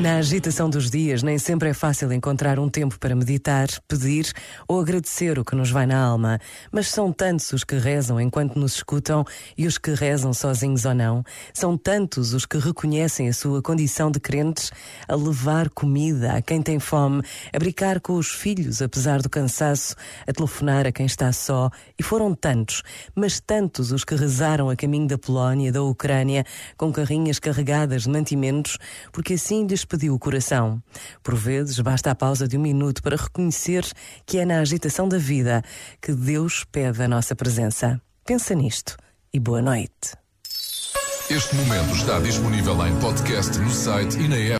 Na agitação dos dias, nem sempre é fácil encontrar um tempo para meditar, pedir ou agradecer o que nos vai na alma. Mas são tantos os que rezam enquanto nos escutam e os que rezam sozinhos ou não. São tantos os que reconhecem a sua condição de crentes a levar comida a quem tem fome, a brincar com os filhos apesar do cansaço, a telefonar a quem está só. E foram tantos, mas tantos os que rezaram a caminho da Polónia, da Ucrânia, com carrinhas carregadas de mantimentos, porque assim lhes pediu o coração. Por vezes, basta a pausa de um minuto para reconhecer que é na agitação da vida que Deus pede a nossa presença. Pensa nisto e boa noite. Este momento está disponível em podcast no site e na app.